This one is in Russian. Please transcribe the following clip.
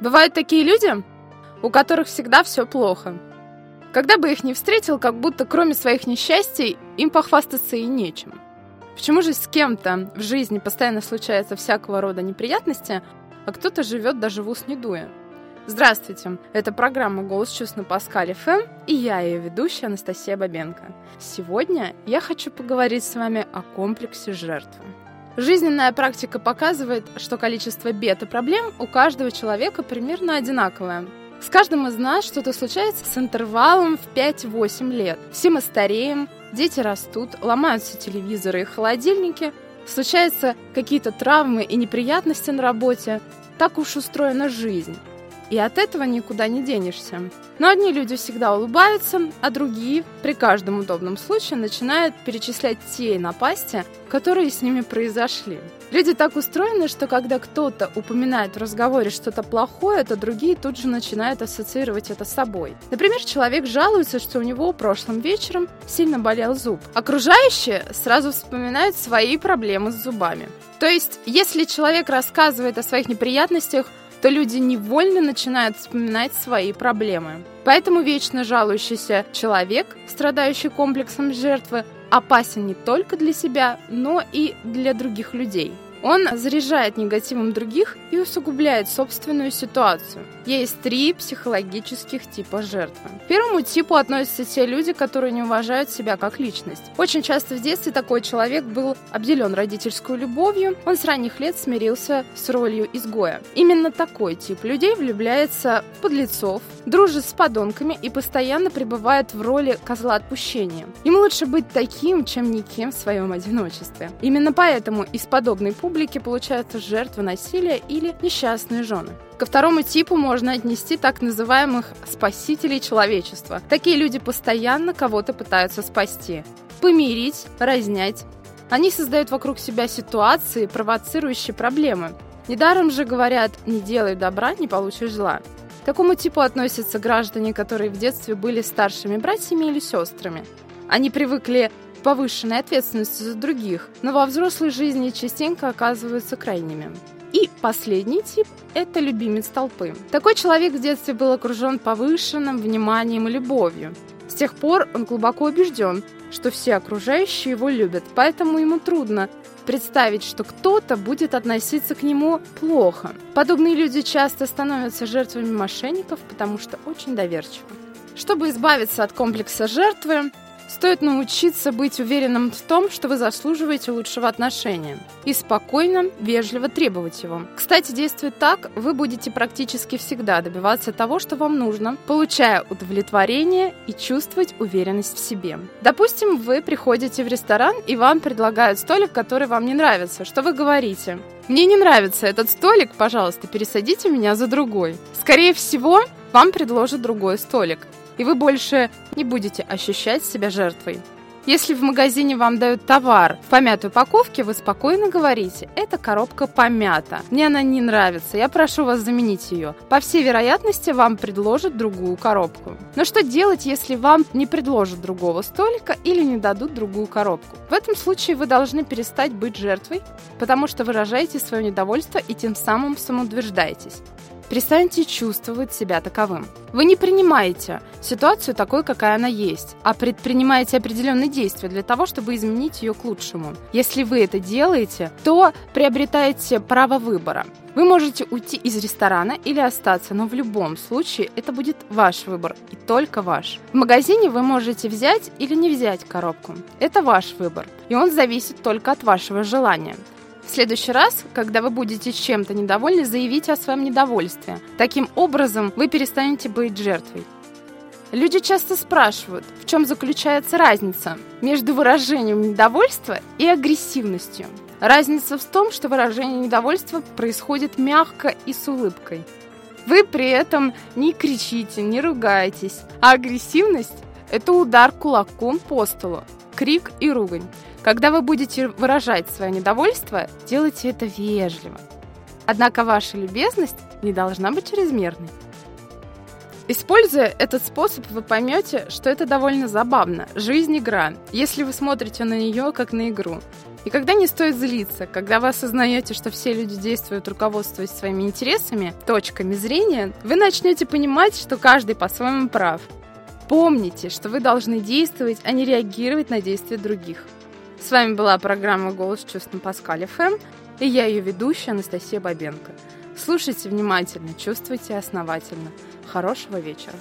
Бывают такие люди, у которых всегда все плохо. Когда бы их не встретил, как будто кроме своих несчастий им похвастаться и нечем. Почему же с кем-то в жизни постоянно случается всякого рода неприятности, а кто-то живет даже в ус не дуя? Здравствуйте, это программа «Голос чувств» на Паскале ФМ, и я ее ведущая Анастасия Бабенко. Сегодня я хочу поговорить с вами о комплексе жертвы. Жизненная практика показывает, что количество бед и проблем у каждого человека примерно одинаковое. С каждым из нас что-то случается с интервалом в 5-8 лет. Все мы стареем, дети растут, ломаются телевизоры и холодильники, случаются какие-то травмы и неприятности на работе. Так уж устроена жизнь. И от этого никуда не денешься. Но одни люди всегда улыбаются, а другие при каждом удобном случае начинают перечислять те напасти, которые с ними произошли. Люди так устроены, что когда кто-то упоминает в разговоре что-то плохое, то другие тут же начинают ассоциировать это с собой. Например, человек жалуется, что у него прошлым вечером сильно болел зуб. Окружающие сразу вспоминают свои проблемы с зубами. То есть, если человек рассказывает о своих неприятностях, то люди невольно начинают вспоминать свои проблемы. Поэтому вечно жалующийся человек, страдающий комплексом жертвы, опасен не только для себя, но и для других людей. Он заряжает негативом других и усугубляет собственную ситуацию. Есть три психологических типа жертвы. К первому типу относятся те люди, которые не уважают себя как личность. Очень часто в детстве такой человек был обделен родительской любовью, он с ранних лет смирился с ролью изгоя. Именно такой тип людей влюбляется в подлецов, дружит с подонками и постоянно пребывает в роли козла отпущения. Ему лучше быть таким, чем никем в своем одиночестве. Именно поэтому из подобной публики получаются жертвы насилия или несчастные жены. Ко второму типу можно отнести так называемых спасителей человечества. Такие люди постоянно кого-то пытаются спасти. Помирить, разнять. Они создают вокруг себя ситуации, провоцирующие проблемы. Недаром же говорят «не делай добра, не получишь зла». К такому типу относятся граждане, которые в детстве были старшими братьями или сестрами. Они привыкли повышенной ответственностью за других, но во взрослой жизни частенько оказываются крайними. И последний тип – это любимец толпы. Такой человек в детстве был окружен повышенным вниманием и любовью. С тех пор он глубоко убежден, что все окружающие его любят, поэтому ему трудно представить, что кто-то будет относиться к нему плохо. Подобные люди часто становятся жертвами мошенников, потому что очень доверчивы. Чтобы избавиться от комплекса жертвы, Стоит научиться быть уверенным в том, что вы заслуживаете лучшего отношения, и спокойно, вежливо требовать его. Кстати, действуя так, вы будете практически всегда добиваться того, что вам нужно, получая удовлетворение и чувствовать уверенность в себе. Допустим, вы приходите в ресторан, и вам предлагают столик, который вам не нравится. Что вы говорите? Мне не нравится этот столик, пожалуйста, пересадите меня за другой. Скорее всего, вам предложат другой столик и вы больше не будете ощущать себя жертвой. Если в магазине вам дают товар в помятой упаковке, вы спокойно говорите, эта коробка помята, мне она не нравится, я прошу вас заменить ее. По всей вероятности, вам предложат другую коробку. Но что делать, если вам не предложат другого столика или не дадут другую коробку? В этом случае вы должны перестать быть жертвой, потому что выражаете свое недовольство и тем самым самоутверждаетесь. Перестаньте чувствовать себя таковым. Вы не принимаете ситуацию такой, какая она есть, а предпринимаете определенные действия для того, чтобы изменить ее к лучшему. Если вы это делаете, то приобретаете право выбора. Вы можете уйти из ресторана или остаться, но в любом случае это будет ваш выбор и только ваш. В магазине вы можете взять или не взять коробку. Это ваш выбор, и он зависит только от вашего желания. В следующий раз, когда вы будете чем-то недовольны, заявите о своем недовольстве. Таким образом, вы перестанете быть жертвой. Люди часто спрашивают, в чем заключается разница между выражением недовольства и агрессивностью. Разница в том, что выражение недовольства происходит мягко и с улыбкой. Вы при этом не кричите, не ругаетесь, а агрессивность – это удар кулаком по столу, крик и ругань. Когда вы будете выражать свое недовольство, делайте это вежливо. Однако ваша любезность не должна быть чрезмерной. Используя этот способ, вы поймете, что это довольно забавно. Жизнь – игра, если вы смотрите на нее как на игру. И когда не стоит злиться, когда вы осознаете, что все люди действуют, руководствуясь своими интересами, точками зрения, вы начнете понимать, что каждый по-своему прав. Помните, что вы должны действовать, а не реагировать на действия других. С вами была программа «Голос чувств» на Паскале ФМ, и я ее ведущая Анастасия Бабенко. Слушайте внимательно, чувствуйте основательно. Хорошего вечера.